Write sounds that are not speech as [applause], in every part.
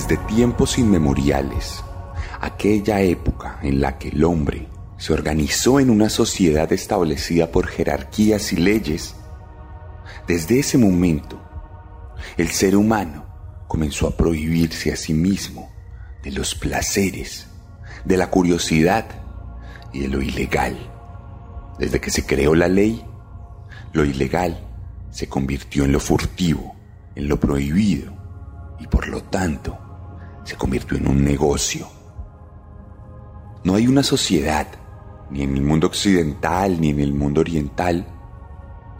Desde tiempos inmemoriales, aquella época en la que el hombre se organizó en una sociedad establecida por jerarquías y leyes, desde ese momento, el ser humano comenzó a prohibirse a sí mismo de los placeres, de la curiosidad y de lo ilegal. Desde que se creó la ley, lo ilegal se convirtió en lo furtivo, en lo prohibido y por lo tanto se convirtió en un negocio. No hay una sociedad, ni en el mundo occidental ni en el mundo oriental,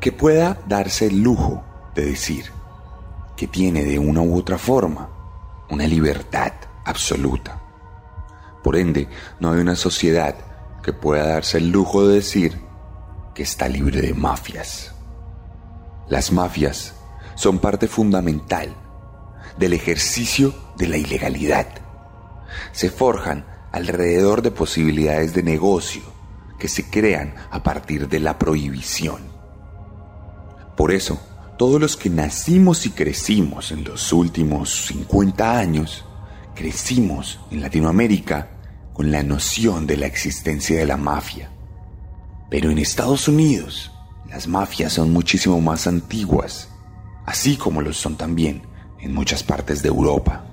que pueda darse el lujo de decir que tiene de una u otra forma una libertad absoluta. Por ende, no hay una sociedad que pueda darse el lujo de decir que está libre de mafias. Las mafias son parte fundamental del ejercicio de la ilegalidad. Se forjan alrededor de posibilidades de negocio que se crean a partir de la prohibición. Por eso, todos los que nacimos y crecimos en los últimos 50 años, crecimos en Latinoamérica con la noción de la existencia de la mafia. Pero en Estados Unidos, las mafias son muchísimo más antiguas, así como lo son también en muchas partes de Europa.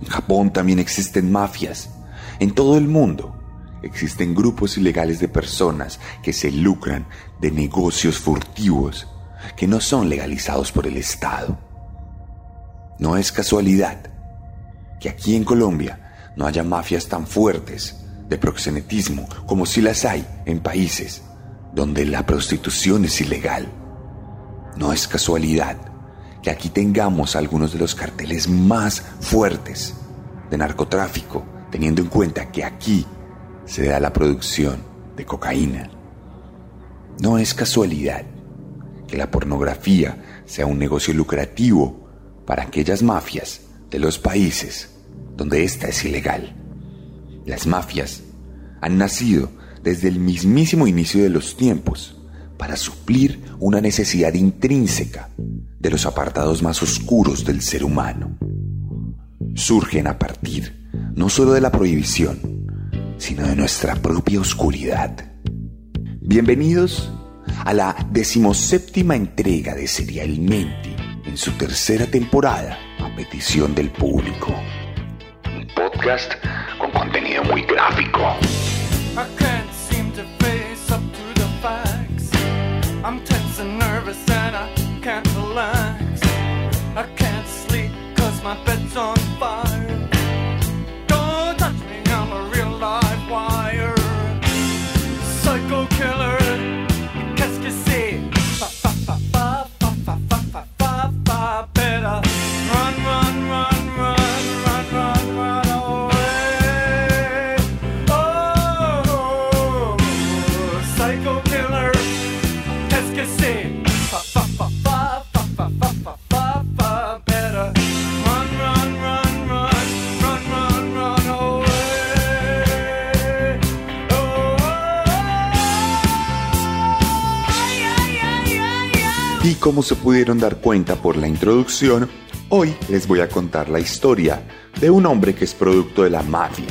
En Japón también existen mafias. En todo el mundo existen grupos ilegales de personas que se lucran de negocios furtivos que no son legalizados por el Estado. No es casualidad que aquí en Colombia no haya mafias tan fuertes de proxenetismo como si las hay en países donde la prostitución es ilegal. No es casualidad que aquí tengamos algunos de los carteles más fuertes de narcotráfico, teniendo en cuenta que aquí se da la producción de cocaína. No es casualidad que la pornografía sea un negocio lucrativo para aquellas mafias de los países donde ésta es ilegal. Las mafias han nacido desde el mismísimo inicio de los tiempos para suplir una necesidad intrínseca de los apartados más oscuros del ser humano. Surgen a partir no solo de la prohibición, sino de nuestra propia oscuridad. Bienvenidos a la decimoséptima entrega de Serialmente en su tercera temporada a petición del público. Un podcast con contenido muy gráfico. My bed's on se pudieron dar cuenta por la introducción, hoy les voy a contar la historia de un hombre que es producto de la mafia.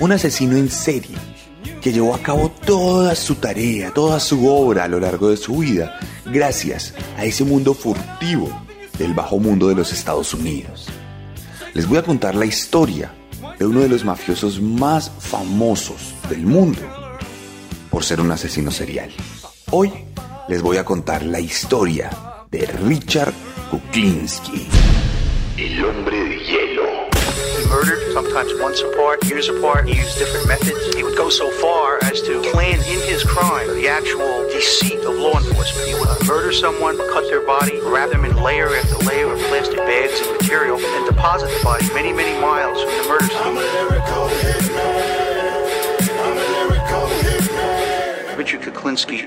Un asesino en serie que llevó a cabo toda su tarea, toda su obra a lo largo de su vida, gracias a ese mundo furtivo del bajo mundo de los Estados Unidos. Les voy a contar la historia de uno de los mafiosos más famosos del mundo por ser un asesino serial. Hoy les voy a contar la historia de Richard Kuklinski, el hombre de hielo. He murdered, sometimes months apart, years apart. He used different methods. He would go so far as to plan in his crime the actual deceit of law enforcement. He would murder someone, cut their body, wrap them in layer after layer of plastic bags and material, and deposit the body many, many miles from the murder scene.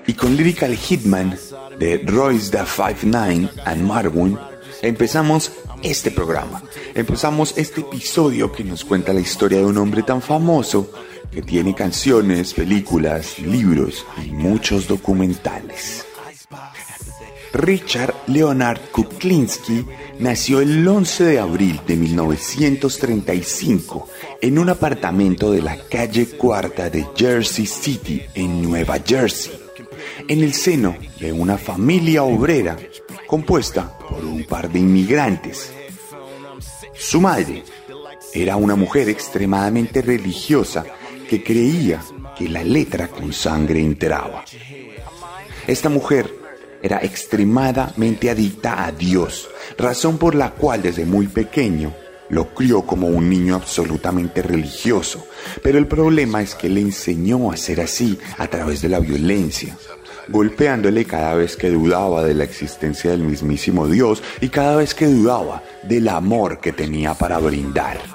Y con Lyrical Hitman de Royce da 59 and Marwin empezamos este programa. Empezamos este episodio que nos cuenta la historia de un hombre tan famoso que tiene canciones, películas, libros y muchos documentales. Richard Leonard Kuklinski nació el 11 de abril de 1935 en un apartamento de la calle Cuarta de Jersey City, en Nueva Jersey, en el seno de una familia obrera compuesta por un par de inmigrantes. Su madre era una mujer extremadamente religiosa que creía que la letra con sangre entraba. Esta mujer era extremadamente adicta a Dios, razón por la cual desde muy pequeño lo crió como un niño absolutamente religioso. Pero el problema es que le enseñó a ser así a través de la violencia, golpeándole cada vez que dudaba de la existencia del mismísimo Dios y cada vez que dudaba del amor que tenía para brindar.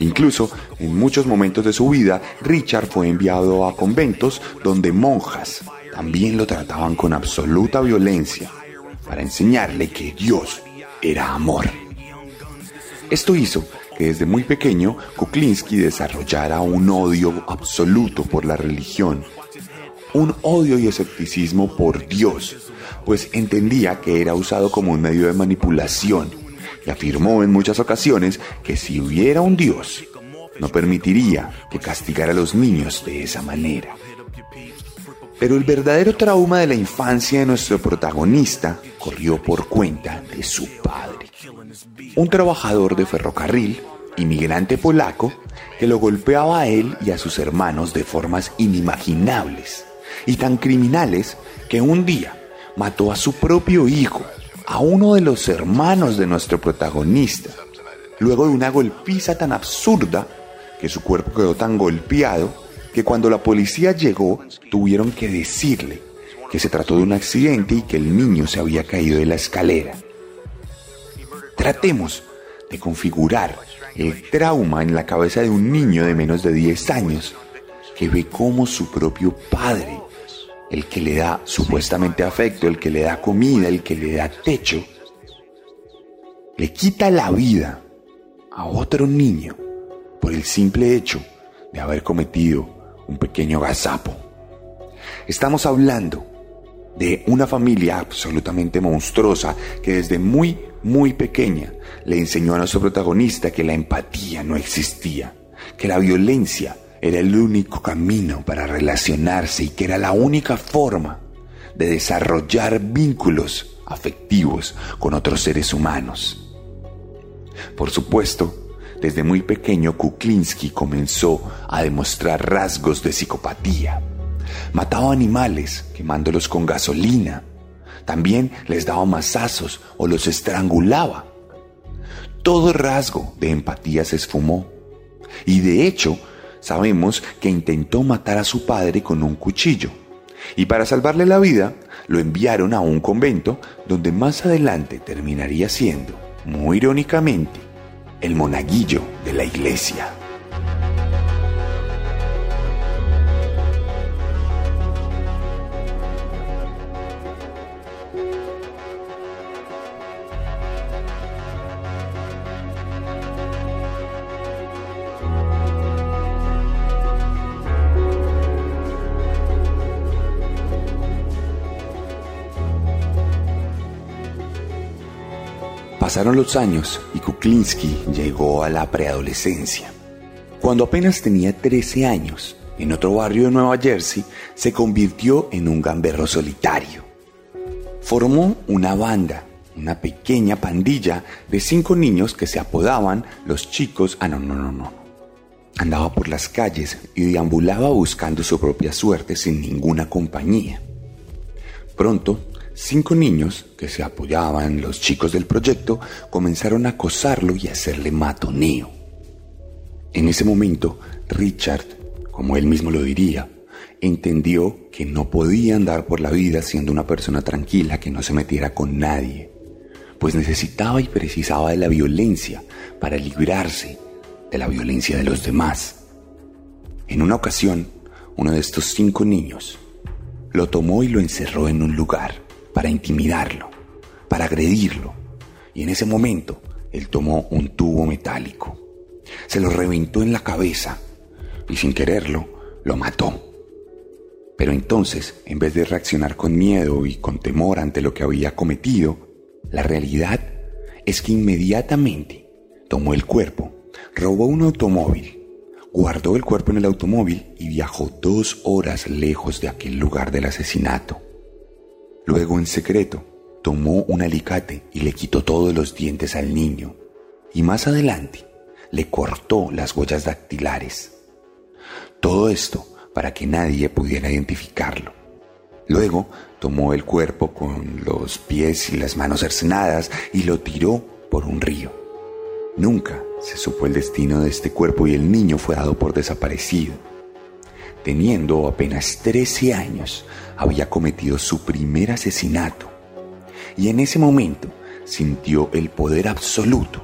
Incluso en muchos momentos de su vida, Richard fue enviado a conventos donde monjas también lo trataban con absoluta violencia para enseñarle que Dios era amor. Esto hizo que desde muy pequeño Kuklinski desarrollara un odio absoluto por la religión, un odio y escepticismo por Dios, pues entendía que era usado como un medio de manipulación y afirmó en muchas ocasiones que si hubiera un Dios, no permitiría que castigara a los niños de esa manera. Pero el verdadero trauma de la infancia de nuestro protagonista corrió por cuenta de su padre. Un trabajador de ferrocarril, inmigrante polaco, que lo golpeaba a él y a sus hermanos de formas inimaginables y tan criminales que un día mató a su propio hijo, a uno de los hermanos de nuestro protagonista, luego de una golpiza tan absurda que su cuerpo quedó tan golpeado que cuando la policía llegó tuvieron que decirle que se trató de un accidente y que el niño se había caído de la escalera. Tratemos de configurar el trauma en la cabeza de un niño de menos de 10 años que ve cómo su propio padre, el que le da supuestamente afecto, el que le da comida, el que le da techo, le quita la vida a otro niño por el simple hecho de haber cometido un pequeño gazapo. Estamos hablando de una familia absolutamente monstruosa que desde muy, muy pequeña le enseñó a nuestro protagonista que la empatía no existía, que la violencia era el único camino para relacionarse y que era la única forma de desarrollar vínculos afectivos con otros seres humanos. Por supuesto, desde muy pequeño Kuklinski comenzó a demostrar rasgos de psicopatía. Mataba animales quemándolos con gasolina. También les daba masazos o los estrangulaba. Todo rasgo de empatía se esfumó. Y de hecho, sabemos que intentó matar a su padre con un cuchillo. Y para salvarle la vida, lo enviaron a un convento donde más adelante terminaría siendo, muy irónicamente, el monaguillo de la iglesia. Pasaron los años y Kuklinski llegó a la preadolescencia. Cuando apenas tenía 13 años, en otro barrio de Nueva Jersey, se convirtió en un gamberro solitario. Formó una banda, una pequeña pandilla de cinco niños que se apodaban los chicos... Ah, no, no, no, no. Andaba por las calles y deambulaba buscando su propia suerte sin ninguna compañía. Pronto Cinco niños, que se apoyaban los chicos del proyecto, comenzaron a acosarlo y a hacerle matoneo. En ese momento, Richard, como él mismo lo diría, entendió que no podía andar por la vida siendo una persona tranquila que no se metiera con nadie, pues necesitaba y precisaba de la violencia para librarse de la violencia de los demás. En una ocasión, uno de estos cinco niños lo tomó y lo encerró en un lugar para intimidarlo, para agredirlo, y en ese momento él tomó un tubo metálico, se lo reventó en la cabeza y sin quererlo lo mató. Pero entonces, en vez de reaccionar con miedo y con temor ante lo que había cometido, la realidad es que inmediatamente tomó el cuerpo, robó un automóvil, guardó el cuerpo en el automóvil y viajó dos horas lejos de aquel lugar del asesinato. Luego, en secreto, tomó un alicate y le quitó todos los dientes al niño. Y más adelante, le cortó las huellas dactilares. Todo esto para que nadie pudiera identificarlo. Luego tomó el cuerpo con los pies y las manos cercenadas y lo tiró por un río. Nunca se supo el destino de este cuerpo y el niño fue dado por desaparecido. Teniendo apenas 13 años, había cometido su primer asesinato y en ese momento sintió el poder absoluto,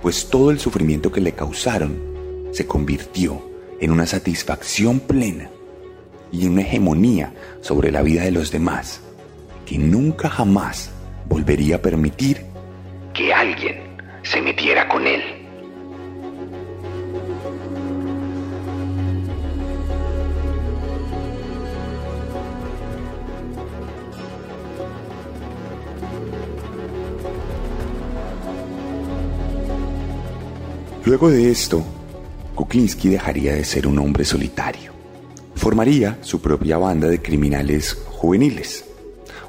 pues todo el sufrimiento que le causaron se convirtió en una satisfacción plena y una hegemonía sobre la vida de los demás que nunca jamás volvería a permitir que alguien se metiera con él. Luego de esto, Kuklinski dejaría de ser un hombre solitario. Formaría su propia banda de criminales juveniles,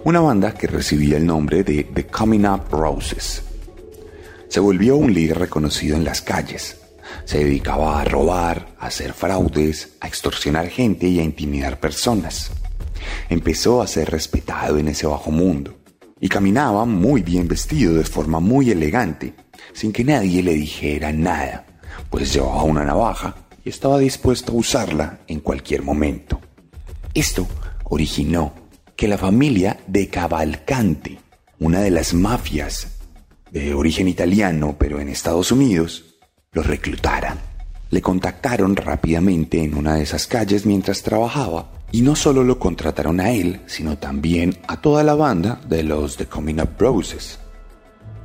una banda que recibía el nombre de The Coming Up Roses. Se volvió un líder reconocido en las calles. Se dedicaba a robar, a hacer fraudes, a extorsionar gente y a intimidar personas. Empezó a ser respetado en ese bajo mundo y caminaba muy bien vestido de forma muy elegante sin que nadie le dijera nada, pues llevaba una navaja y estaba dispuesto a usarla en cualquier momento. Esto originó que la familia de Cavalcante, una de las mafias de origen italiano pero en Estados Unidos, lo reclutaran. Le contactaron rápidamente en una de esas calles mientras trabajaba y no solo lo contrataron a él, sino también a toda la banda de los The Coming Up Roses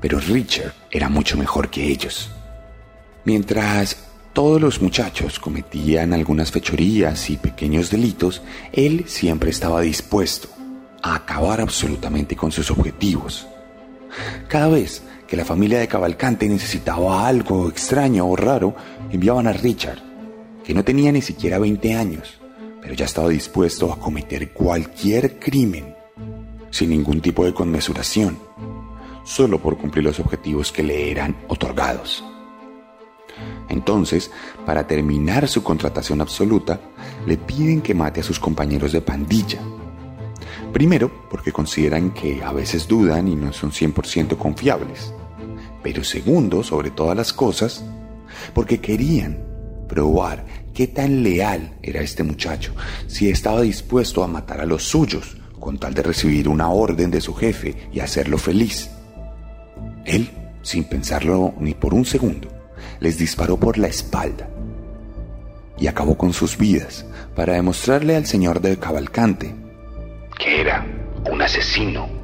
pero Richard era mucho mejor que ellos. Mientras todos los muchachos cometían algunas fechorías y pequeños delitos, él siempre estaba dispuesto a acabar absolutamente con sus objetivos. Cada vez que la familia de Cavalcante necesitaba algo extraño o raro, enviaban a Richard, que no tenía ni siquiera 20 años, pero ya estaba dispuesto a cometer cualquier crimen sin ningún tipo de conmesuración solo por cumplir los objetivos que le eran otorgados. Entonces, para terminar su contratación absoluta, le piden que mate a sus compañeros de pandilla. Primero, porque consideran que a veces dudan y no son 100% confiables. Pero segundo, sobre todas las cosas, porque querían probar qué tan leal era este muchacho, si estaba dispuesto a matar a los suyos con tal de recibir una orden de su jefe y hacerlo feliz. Él, sin pensarlo ni por un segundo, les disparó por la espalda y acabó con sus vidas para demostrarle al señor de Cavalcante que era un asesino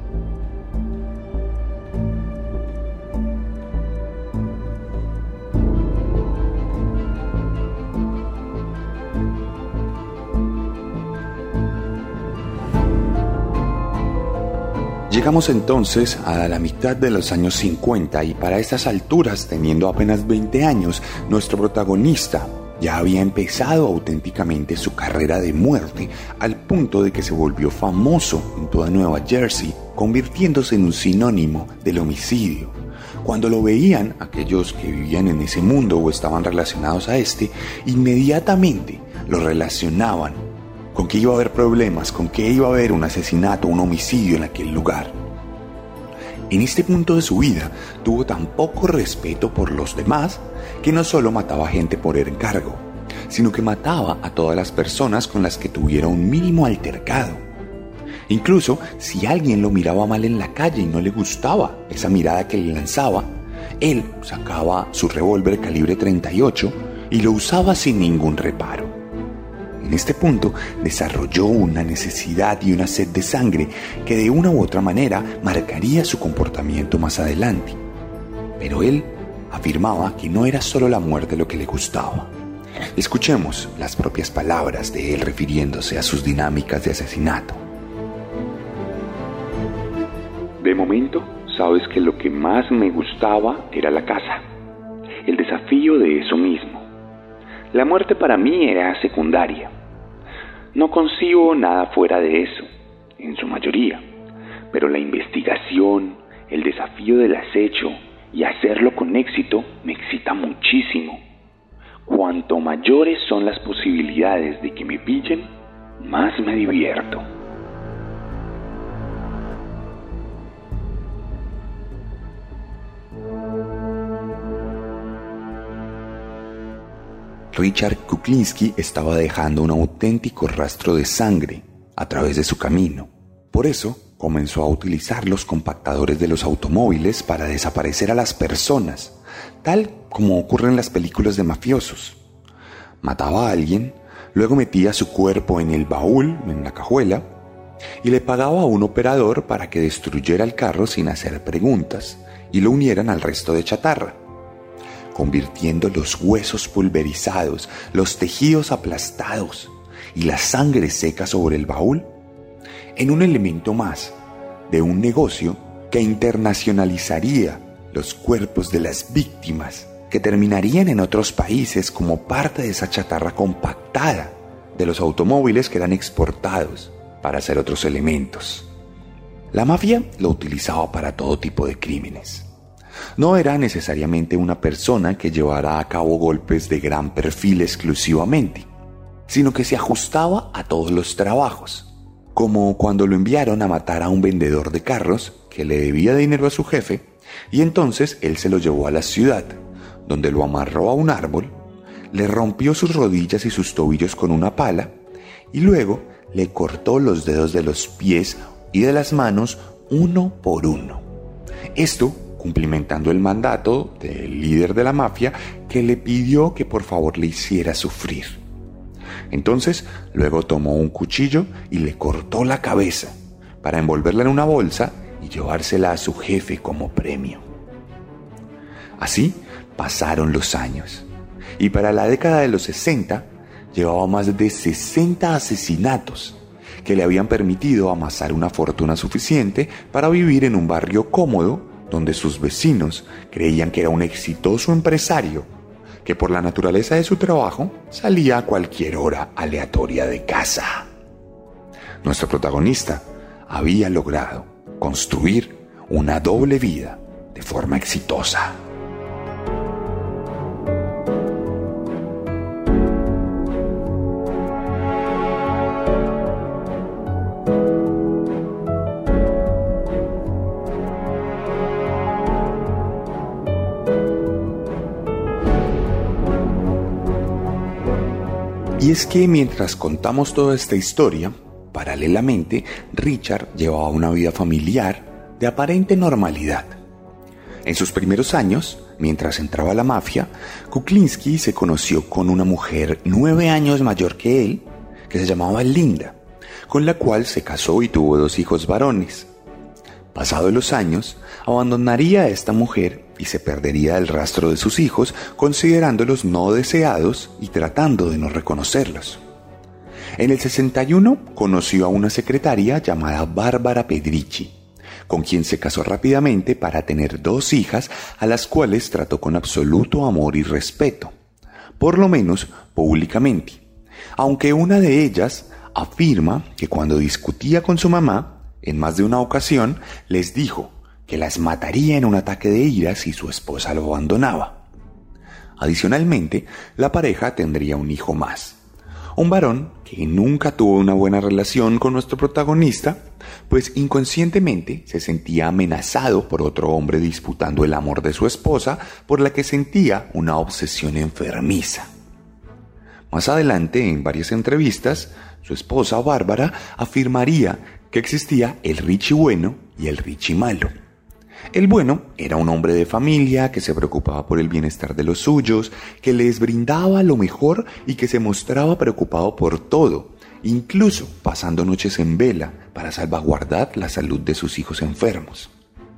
Llegamos entonces a la mitad de los años 50 y para estas alturas, teniendo apenas 20 años, nuestro protagonista ya había empezado auténticamente su carrera de muerte al punto de que se volvió famoso en toda Nueva Jersey, convirtiéndose en un sinónimo del homicidio. Cuando lo veían, aquellos que vivían en ese mundo o estaban relacionados a este, inmediatamente lo relacionaban con que iba a haber problemas, con que iba a haber un asesinato, un homicidio en aquel lugar. En este punto de su vida tuvo tan poco respeto por los demás que no solo mataba gente por encargo, sino que mataba a todas las personas con las que tuviera un mínimo altercado. Incluso si alguien lo miraba mal en la calle y no le gustaba esa mirada que le lanzaba, él sacaba su revólver calibre 38 y lo usaba sin ningún reparo. En este punto desarrolló una necesidad y una sed de sangre que de una u otra manera marcaría su comportamiento más adelante. Pero él afirmaba que no era solo la muerte lo que le gustaba. Escuchemos las propias palabras de él refiriéndose a sus dinámicas de asesinato. De momento, sabes que lo que más me gustaba era la casa, el desafío de eso mismo. La muerte para mí era secundaria. No concibo nada fuera de eso, en su mayoría, pero la investigación, el desafío del acecho y hacerlo con éxito me excita muchísimo. Cuanto mayores son las posibilidades de que me pillen, más me divierto. Richard Kuklinski estaba dejando un auténtico rastro de sangre a través de su camino. Por eso comenzó a utilizar los compactadores de los automóviles para desaparecer a las personas, tal como ocurre en las películas de mafiosos. Mataba a alguien, luego metía su cuerpo en el baúl, en la cajuela, y le pagaba a un operador para que destruyera el carro sin hacer preguntas y lo unieran al resto de chatarra convirtiendo los huesos pulverizados, los tejidos aplastados y la sangre seca sobre el baúl en un elemento más de un negocio que internacionalizaría los cuerpos de las víctimas que terminarían en otros países como parte de esa chatarra compactada de los automóviles que eran exportados para hacer otros elementos. La mafia lo utilizaba para todo tipo de crímenes no era necesariamente una persona que llevara a cabo golpes de gran perfil exclusivamente, sino que se ajustaba a todos los trabajos, como cuando lo enviaron a matar a un vendedor de carros que le debía dinero a su jefe, y entonces él se lo llevó a la ciudad, donde lo amarró a un árbol, le rompió sus rodillas y sus tobillos con una pala, y luego le cortó los dedos de los pies y de las manos uno por uno. Esto cumplimentando el mandato del líder de la mafia que le pidió que por favor le hiciera sufrir. Entonces, luego tomó un cuchillo y le cortó la cabeza para envolverla en una bolsa y llevársela a su jefe como premio. Así pasaron los años y para la década de los 60 llevaba más de 60 asesinatos que le habían permitido amasar una fortuna suficiente para vivir en un barrio cómodo donde sus vecinos creían que era un exitoso empresario que por la naturaleza de su trabajo salía a cualquier hora aleatoria de casa. Nuestro protagonista había logrado construir una doble vida de forma exitosa. Es que mientras contamos toda esta historia, paralelamente, Richard llevaba una vida familiar de aparente normalidad. En sus primeros años, mientras entraba a la mafia, Kuklinski se conoció con una mujer nueve años mayor que él, que se llamaba Linda, con la cual se casó y tuvo dos hijos varones. Pasados los años, abandonaría a esta mujer y se perdería el rastro de sus hijos, considerándolos no deseados y tratando de no reconocerlos. En el 61 conoció a una secretaria llamada Bárbara Pedrici, con quien se casó rápidamente para tener dos hijas a las cuales trató con absoluto amor y respeto, por lo menos públicamente, aunque una de ellas afirma que cuando discutía con su mamá, en más de una ocasión les dijo que las mataría en un ataque de ira si su esposa lo abandonaba. Adicionalmente, la pareja tendría un hijo más, Un varón que nunca tuvo una buena relación con nuestro protagonista, pues inconscientemente se sentía amenazado por otro hombre disputando el amor de su esposa, por la que sentía una obsesión enfermiza. Más adelante, en varias entrevistas, su esposa Bárbara afirmaría que existía el Richie bueno y el Richie malo. El bueno era un hombre de familia que se preocupaba por el bienestar de los suyos, que les brindaba lo mejor y que se mostraba preocupado por todo, incluso pasando noches en vela para salvaguardar la salud de sus hijos enfermos.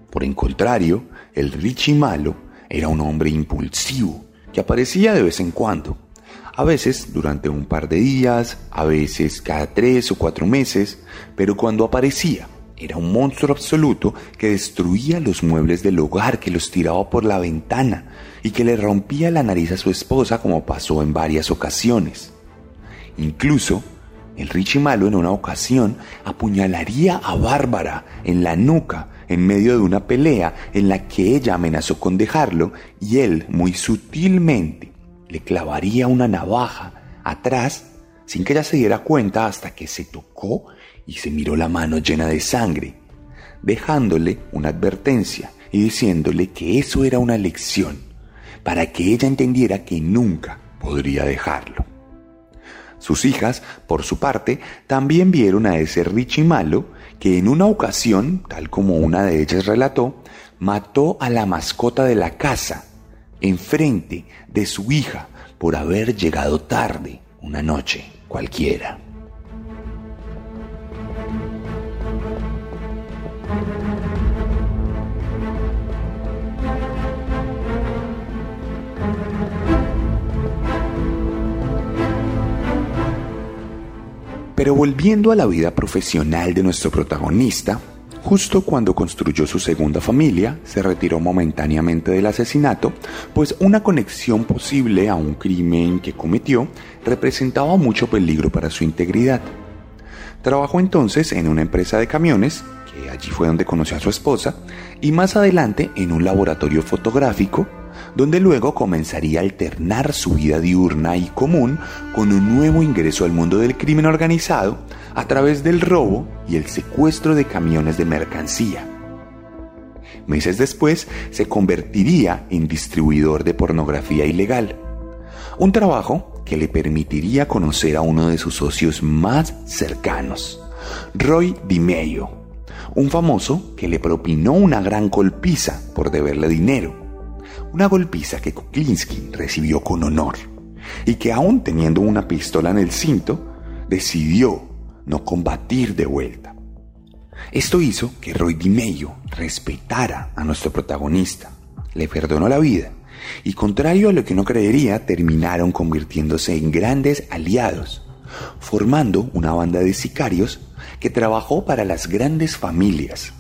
Por el contrario, el Richie malo era un hombre impulsivo que aparecía de vez en cuando, a veces durante un par de días, a veces cada tres o cuatro meses, pero cuando aparecía era un monstruo absoluto que destruía los muebles del hogar, que los tiraba por la ventana y que le rompía la nariz a su esposa como pasó en varias ocasiones. Incluso, el Richie Malo en una ocasión apuñalaría a Bárbara en la nuca en medio de una pelea en la que ella amenazó con dejarlo y él muy sutilmente le clavaría una navaja atrás sin que ella se diera cuenta hasta que se tocó y se miró la mano llena de sangre, dejándole una advertencia y diciéndole que eso era una lección, para que ella entendiera que nunca podría dejarlo. Sus hijas, por su parte, también vieron a ese Richie malo que en una ocasión, tal como una de ellas relató, mató a la mascota de la casa, enfrente de su hija, por haber llegado tarde una noche cualquiera. Pero volviendo a la vida profesional de nuestro protagonista, justo cuando construyó su segunda familia, se retiró momentáneamente del asesinato, pues una conexión posible a un crimen que cometió representaba mucho peligro para su integridad. Trabajó entonces en una empresa de camiones, que allí fue donde conoció a su esposa, y más adelante en un laboratorio fotográfico donde luego comenzaría a alternar su vida diurna y común con un nuevo ingreso al mundo del crimen organizado a través del robo y el secuestro de camiones de mercancía. Meses después se convertiría en distribuidor de pornografía ilegal, un trabajo que le permitiría conocer a uno de sus socios más cercanos, Roy DiMeio, un famoso que le propinó una gran golpiza por deberle dinero una golpiza que Kuklinski recibió con honor y que aún teniendo una pistola en el cinto, decidió no combatir de vuelta. Esto hizo que Roy DiMeio respetara a nuestro protagonista, le perdonó la vida y contrario a lo que uno creería, terminaron convirtiéndose en grandes aliados, formando una banda de sicarios que trabajó para las grandes familias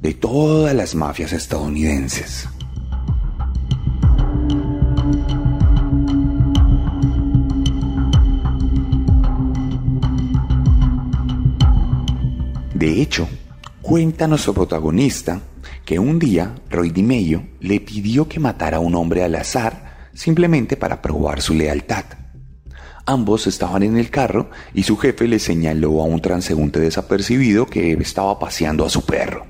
de todas las mafias estadounidenses. De hecho, cuenta nuestro protagonista que un día Roy DiMeio le pidió que matara a un hombre al azar simplemente para probar su lealtad. Ambos estaban en el carro y su jefe le señaló a un transeúnte desapercibido que estaba paseando a su perro.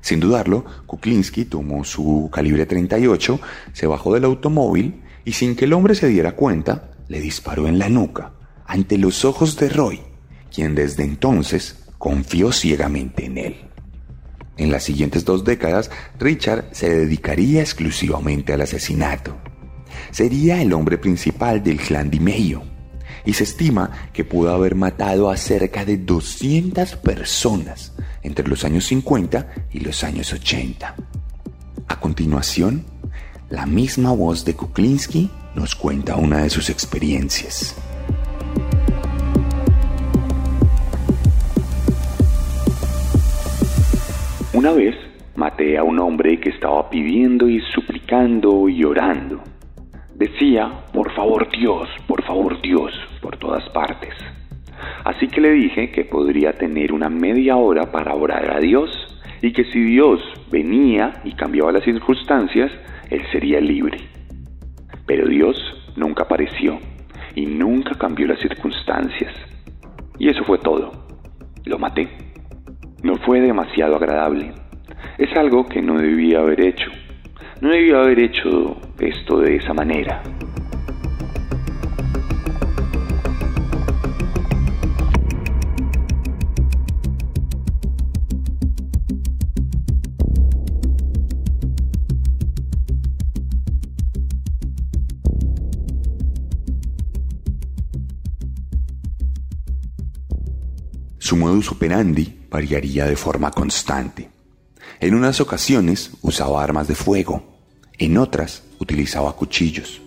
Sin dudarlo, Kuklinski tomó su calibre 38, se bajó del automóvil y sin que el hombre se diera cuenta, le disparó en la nuca, ante los ojos de Roy, quien desde entonces confió ciegamente en él. En las siguientes dos décadas, Richard se dedicaría exclusivamente al asesinato. Sería el hombre principal del clan y se estima que pudo haber matado a cerca de 200 personas entre los años 50 y los años 80. A continuación, la misma voz de Kuklinski nos cuenta una de sus experiencias. Una vez maté a un hombre que estaba pidiendo y suplicando y orando. Decía, por favor Dios, por favor Dios, por todas partes. Así que le dije que podría tener una media hora para orar a Dios y que si Dios venía y cambiaba las circunstancias, él sería libre. Pero Dios nunca apareció y nunca cambió las circunstancias. Y eso fue todo. Lo maté. No fue demasiado agradable. Es algo que no debía haber hecho. No debía haber hecho esto de esa manera. Modus operandi variaría de forma constante. En unas ocasiones usaba armas de fuego, en otras utilizaba cuchillos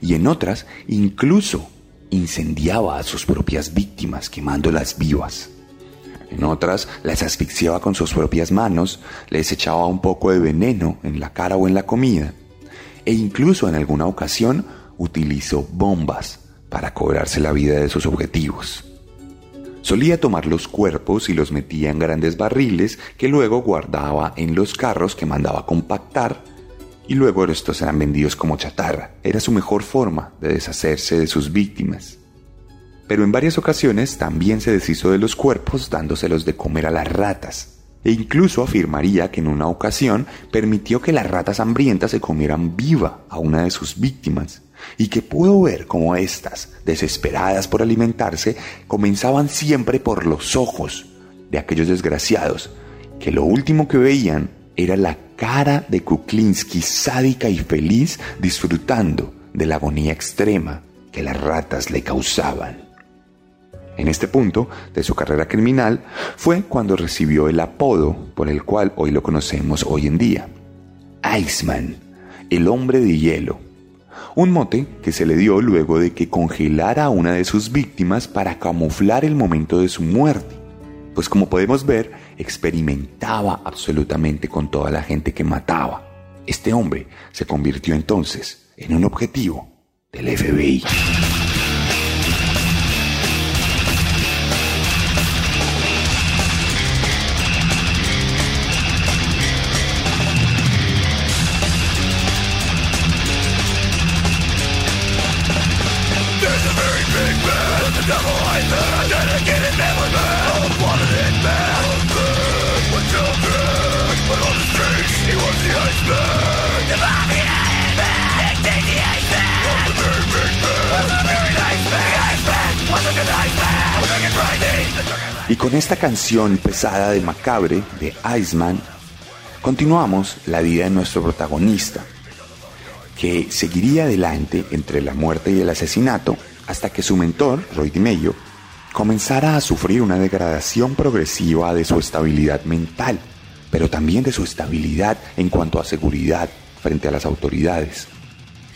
y en otras incluso incendiaba a sus propias víctimas quemándolas vivas. En otras las asfixiaba con sus propias manos, les echaba un poco de veneno en la cara o en la comida e incluso en alguna ocasión utilizó bombas para cobrarse la vida de sus objetivos. Solía tomar los cuerpos y los metía en grandes barriles que luego guardaba en los carros que mandaba compactar y luego estos eran vendidos como chatarra. Era su mejor forma de deshacerse de sus víctimas. Pero en varias ocasiones también se deshizo de los cuerpos dándoselos de comer a las ratas. E incluso afirmaría que en una ocasión permitió que las ratas hambrientas se comieran viva a una de sus víctimas y que pudo ver cómo éstas, desesperadas por alimentarse, comenzaban siempre por los ojos de aquellos desgraciados, que lo último que veían era la cara de Kuklinski sádica y feliz disfrutando de la agonía extrema que las ratas le causaban. En este punto de su carrera criminal fue cuando recibió el apodo por el cual hoy lo conocemos hoy en día, Iceman, el hombre de hielo, un mote que se le dio luego de que congelara a una de sus víctimas para camuflar el momento de su muerte, pues como podemos ver, experimentaba absolutamente con toda la gente que mataba. Este hombre se convirtió entonces en un objetivo del FBI. Y con esta canción pesada de Macabre de Iceman, continuamos la vida de nuestro protagonista, que seguiría adelante entre la muerte y el asesinato hasta que su mentor, Roy DiMeglio, comenzara a sufrir una degradación progresiva de su estabilidad mental, pero también de su estabilidad en cuanto a seguridad frente a las autoridades.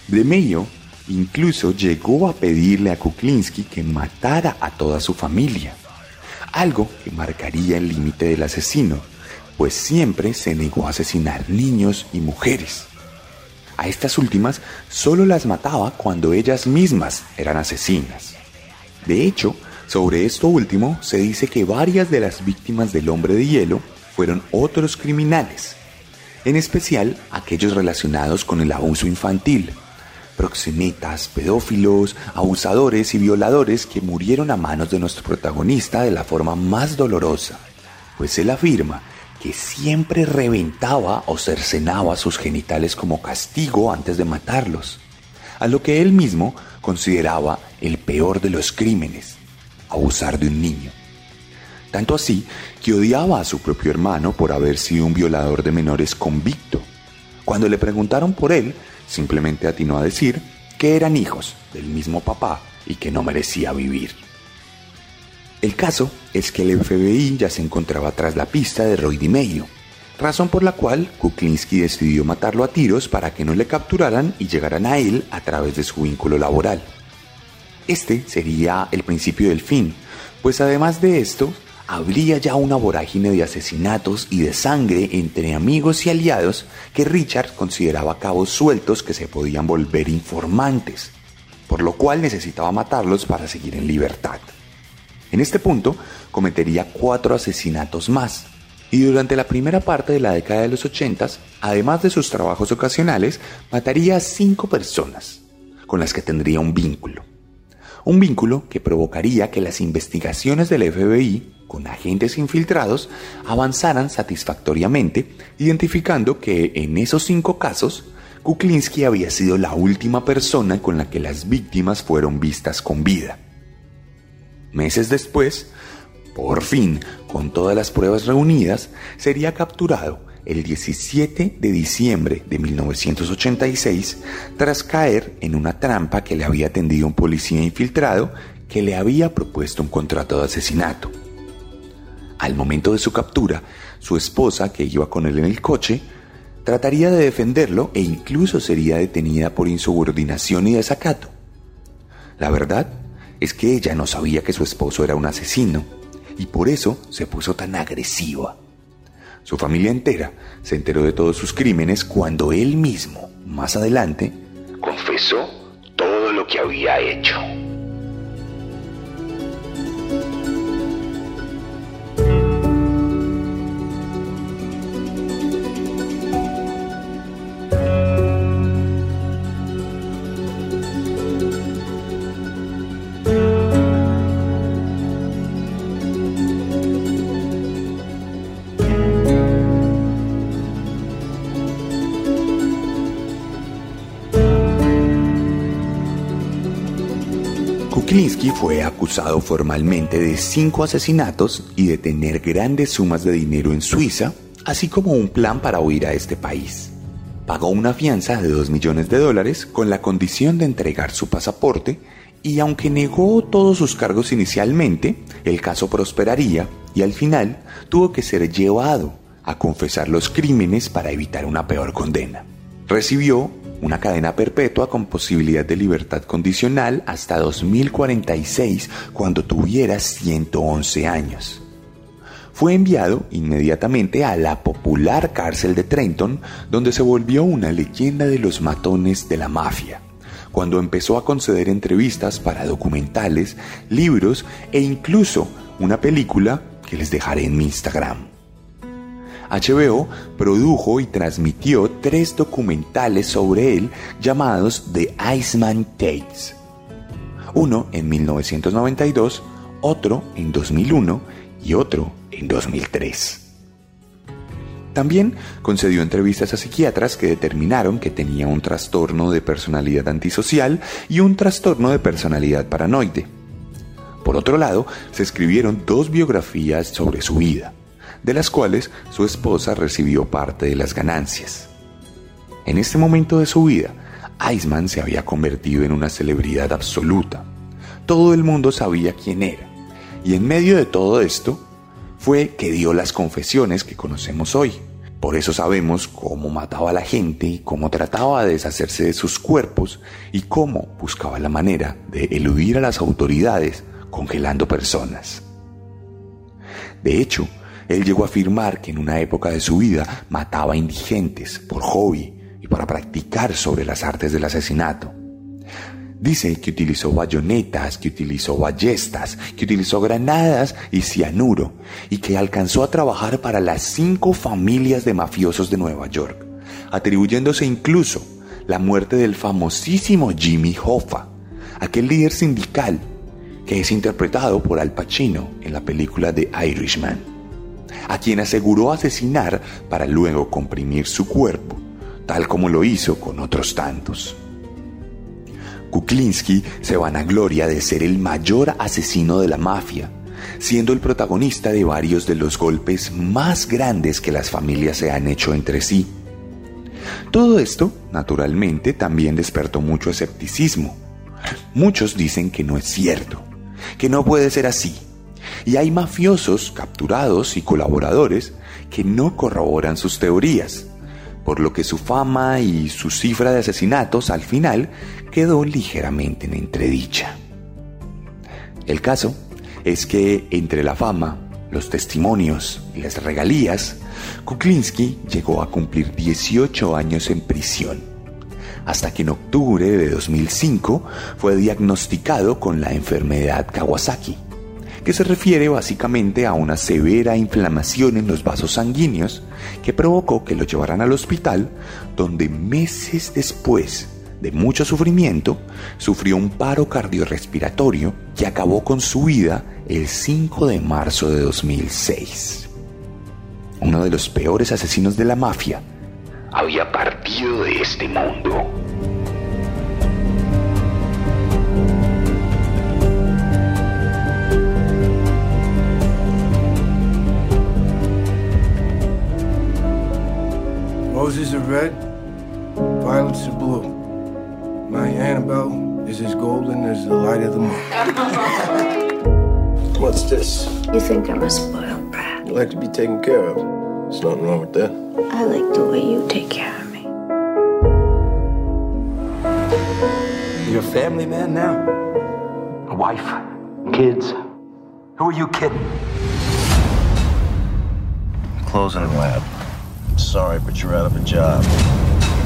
DiMeglio incluso llegó a pedirle a Kuklinski que matara a toda su familia algo que marcaría el límite del asesino, pues siempre se negó a asesinar niños y mujeres. A estas últimas solo las mataba cuando ellas mismas eran asesinas. De hecho, sobre esto último se dice que varias de las víctimas del hombre de hielo fueron otros criminales, en especial aquellos relacionados con el abuso infantil, proxenetas, pedófilos, abusadores y violadores que murieron a manos de nuestro protagonista de la forma más dolorosa, pues él afirma que siempre reventaba o cercenaba sus genitales como castigo antes de matarlos, a lo que él mismo consideraba el peor de los crímenes, abusar de un niño. Tanto así que odiaba a su propio hermano por haber sido un violador de menores convicto. Cuando le preguntaron por él, Simplemente atinó a decir que eran hijos del mismo papá y que no merecía vivir. El caso es que el FBI ya se encontraba tras la pista de Roy DiMeglio, razón por la cual Kuklinski decidió matarlo a tiros para que no le capturaran y llegaran a él a través de su vínculo laboral. Este sería el principio del fin, pues además de esto, habría ya una vorágine de asesinatos y de sangre entre amigos y aliados que Richard consideraba cabos sueltos que se podían volver informantes, por lo cual necesitaba matarlos para seguir en libertad. En este punto cometería cuatro asesinatos más, y durante la primera parte de la década de los 80, además de sus trabajos ocasionales, mataría a cinco personas, con las que tendría un vínculo. Un vínculo que provocaría que las investigaciones del FBI con agentes infiltrados avanzaran satisfactoriamente, identificando que en esos cinco casos, Kuklinski había sido la última persona con la que las víctimas fueron vistas con vida. Meses después, por fin, con todas las pruebas reunidas, sería capturado el 17 de diciembre de 1986 tras caer en una trampa que le había tendido un policía infiltrado que le había propuesto un contrato de asesinato. Al momento de su captura, su esposa, que iba con él en el coche, trataría de defenderlo e incluso sería detenida por insubordinación y desacato. La verdad es que ella no sabía que su esposo era un asesino y por eso se puso tan agresiva. Su familia entera se enteró de todos sus crímenes cuando él mismo, más adelante, Confesó todo lo que había hecho. Fue acusado formalmente de cinco asesinatos y de tener grandes sumas de dinero en Suiza, así como un plan para huir a este país. Pagó una fianza de 2 millones de dólares con la condición de entregar su pasaporte y aunque negó todos sus cargos inicialmente, el caso prosperaría y al final tuvo que ser llevado a confesar los crímenes para evitar una peor condena. Recibió una cadena perpetua con posibilidad de libertad condicional hasta 2046 cuando tuviera 111 años. Fue enviado inmediatamente a la popular cárcel de Trenton, donde se volvió una leyenda de los matones de la mafia, cuando empezó a conceder entrevistas para documentales, libros e incluso una película que les dejaré en mi Instagram. HBO produjo y transmitió tres documentales sobre él llamados The Iceman Tapes. Uno en 1992, otro en 2001 y otro en 2003. También concedió entrevistas a psiquiatras que determinaron que tenía un trastorno de personalidad antisocial y un trastorno de personalidad paranoide. Por otro lado, se escribieron dos biografías sobre su vida de las cuales su esposa recibió parte de las ganancias. En este momento de su vida, Iceman se había convertido en una celebridad absoluta. Todo el mundo sabía quién era. Y en medio de todo esto, fue que dio las confesiones que conocemos hoy. Por eso sabemos cómo mataba a la gente, cómo trataba de deshacerse de sus cuerpos y cómo buscaba la manera de eludir a las autoridades congelando personas. De hecho, él llegó a afirmar que en una época de su vida mataba indigentes por hobby y para practicar sobre las artes del asesinato. Dice que utilizó bayonetas, que utilizó ballestas, que utilizó granadas y cianuro, y que alcanzó a trabajar para las cinco familias de mafiosos de Nueva York, atribuyéndose incluso la muerte del famosísimo Jimmy Hoffa, aquel líder sindical que es interpretado por Al Pacino en la película The Irishman a quien aseguró asesinar para luego comprimir su cuerpo, tal como lo hizo con otros tantos. Kuklinski se vanagloria de ser el mayor asesino de la mafia, siendo el protagonista de varios de los golpes más grandes que las familias se han hecho entre sí. Todo esto, naturalmente, también despertó mucho escepticismo. Muchos dicen que no es cierto, que no puede ser así, y hay mafiosos capturados y colaboradores que no corroboran sus teorías, por lo que su fama y su cifra de asesinatos al final quedó ligeramente en entredicha. El caso es que entre la fama, los testimonios y las regalías, Kuklinski llegó a cumplir 18 años en prisión, hasta que en octubre de 2005 fue diagnosticado con la enfermedad Kawasaki que se refiere básicamente a una severa inflamación en los vasos sanguíneos que provocó que lo llevaran al hospital, donde meses después de mucho sufrimiento, sufrió un paro cardiorrespiratorio que acabó con su vida el 5 de marzo de 2006. Uno de los peores asesinos de la mafia había partido de este mundo. Roses are red, violets are blue. My Annabelle is as golden as the light of the moon. [laughs] What's this? You think I'm a spoiled brat? You like to be taken care of. There's nothing wrong with that. I like the way you take care of me. You're a family man now? A wife? Kids? Who are you kidding? Closing the lab. Sorry, but you're out of a job.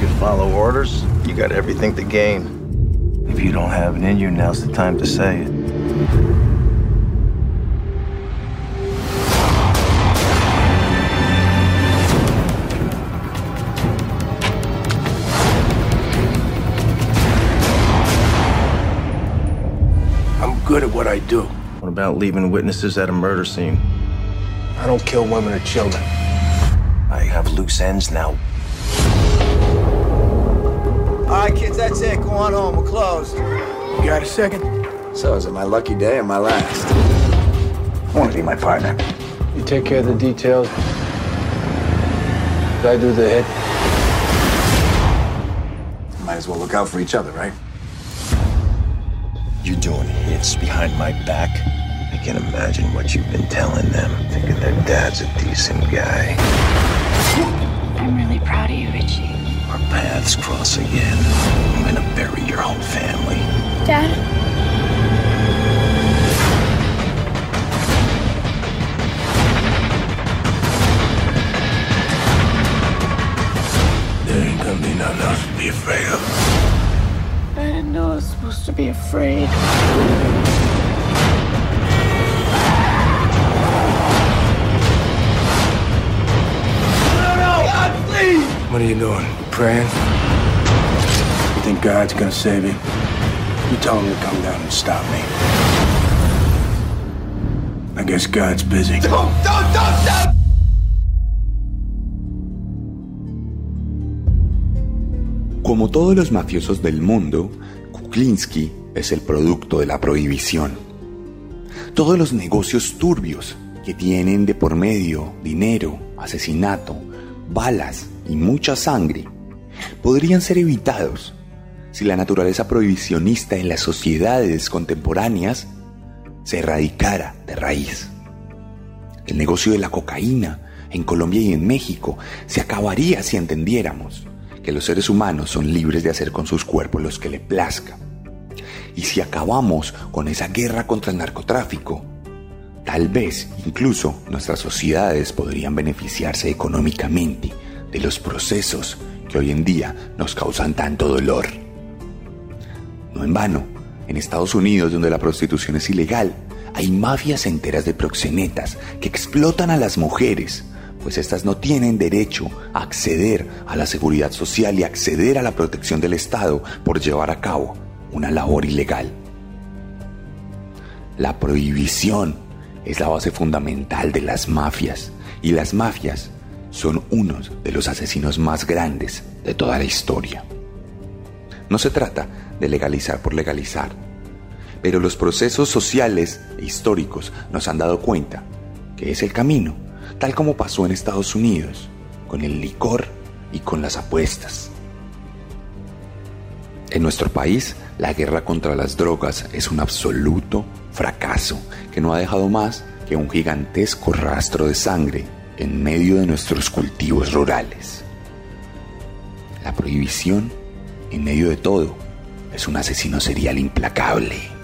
You can follow orders, you got everything to gain. If you don't have it in you, now's the time to say it. I'm good at what I do. What about leaving witnesses at a murder scene? I don't kill women or children. I have loose ends now. All right, kids, that's it. Go on home. We're closed. You got a second? So, is it my lucky day or my last? I want to be my partner. You take care of the details. I do the hit. Might as well look out for each other, right? You're doing hits behind my back. I can imagine what you've been telling them, thinking their dad's a decent guy. I'm really proud of you, Richie. Our paths cross again. I'm gonna bury your whole family. Dad? There ain't gonna be nothing else to be afraid of. I didn't know I was supposed to be afraid. You doing? Praying? You think God's gonna save you? You tell him to come down and stop me. I guess God's busy. Como todos los mafiosos del mundo, Kuklinski es el producto de la prohibición. Todos los negocios turbios que tienen de por medio dinero, asesinato, balas y mucha sangre podrían ser evitados si la naturaleza prohibicionista en las sociedades contemporáneas se erradicara de raíz. El negocio de la cocaína en Colombia y en México se acabaría si entendiéramos que los seres humanos son libres de hacer con sus cuerpos los que le plazca. Y si acabamos con esa guerra contra el narcotráfico, tal vez incluso nuestras sociedades podrían beneficiarse económicamente de los procesos que hoy en día nos causan tanto dolor. No en vano, en Estados Unidos, donde la prostitución es ilegal, hay mafias enteras de proxenetas que explotan a las mujeres, pues éstas no tienen derecho a acceder a la seguridad social y acceder a la protección del Estado por llevar a cabo una labor ilegal. La prohibición es la base fundamental de las mafias y las mafias son unos de los asesinos más grandes de toda la historia. No se trata de legalizar por legalizar, pero los procesos sociales e históricos nos han dado cuenta que es el camino, tal como pasó en Estados Unidos, con el licor y con las apuestas. En nuestro país, la guerra contra las drogas es un absoluto fracaso que no ha dejado más que un gigantesco rastro de sangre en medio de nuestros cultivos rurales. La prohibición, en medio de todo, es un asesino serial implacable.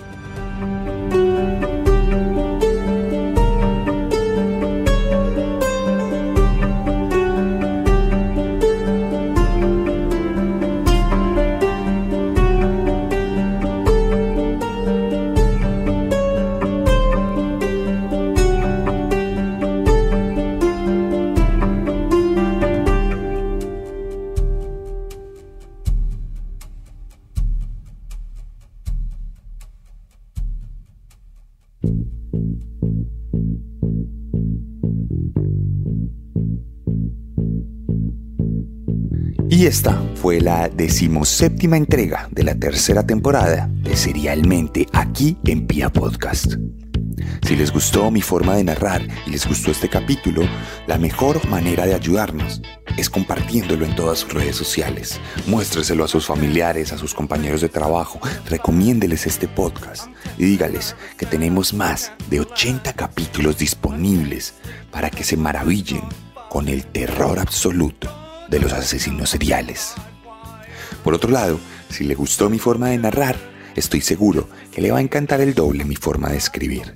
Y esta fue la decimoséptima entrega de la tercera temporada de Serialmente aquí en Pia Podcast. Si les gustó mi forma de narrar y les gustó este capítulo, la mejor manera de ayudarnos es compartiéndolo en todas sus redes sociales. Muéstreselo a sus familiares, a sus compañeros de trabajo, recomiéndeles este podcast y dígales que tenemos más de 80 capítulos disponibles para que se maravillen con el terror absoluto de los asesinos seriales. Por otro lado, si le gustó mi forma de narrar, estoy seguro que le va a encantar el doble mi forma de escribir.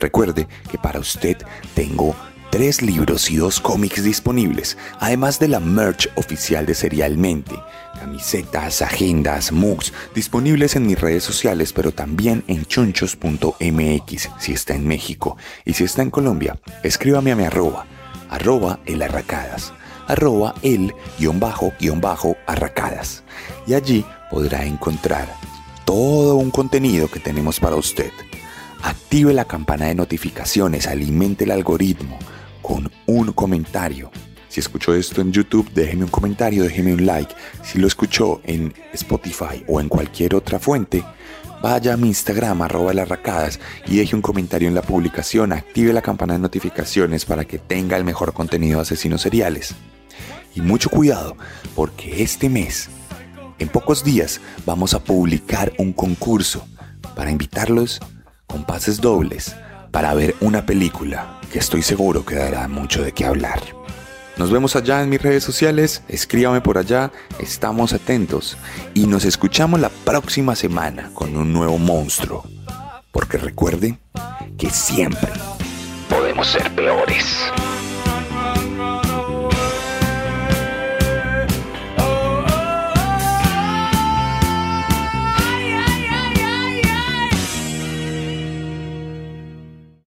Recuerde que para usted tengo tres libros y dos cómics disponibles, además de la merch oficial de Serialmente, camisetas, agendas, mugs, disponibles en mis redes sociales, pero también en chunchos.mx si está en México. Y si está en Colombia, escríbame a mi arroba, arroba el arracadas, arroba el guion bajo guion bajo arracadas. Y allí podrá encontrar todo un contenido que tenemos para usted. Active la campana de notificaciones, alimente el algoritmo con un comentario. Si escuchó esto en YouTube, déjeme un comentario, déjeme un like. Si lo escuchó en Spotify o en cualquier otra fuente, vaya a mi Instagram, arroba las racadas, y deje un comentario en la publicación. Active la campana de notificaciones para que tenga el mejor contenido de asesinos seriales. Y mucho cuidado, porque este mes, en pocos días, vamos a publicar un concurso para invitarlos con pases dobles para ver una película que estoy seguro que dará mucho de qué hablar. Nos vemos allá en mis redes sociales, escríbame por allá, estamos atentos y nos escuchamos la próxima semana con un nuevo monstruo. Porque recuerde que siempre podemos ser peores.